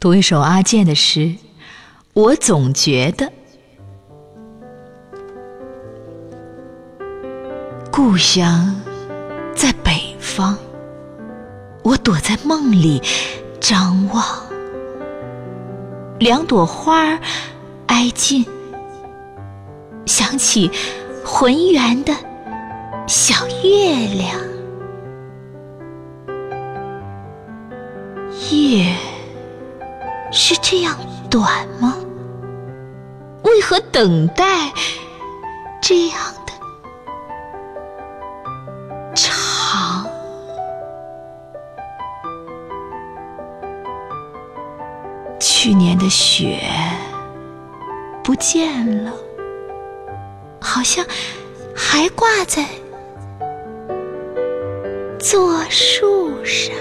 读一首阿健的诗。我总觉得，故乡在北方，我躲在梦里张望，两朵花儿挨近，想起浑圆的小月亮。夜是这样短吗？为何等待这样的长？去年的雪不见了，好像还挂在座树上。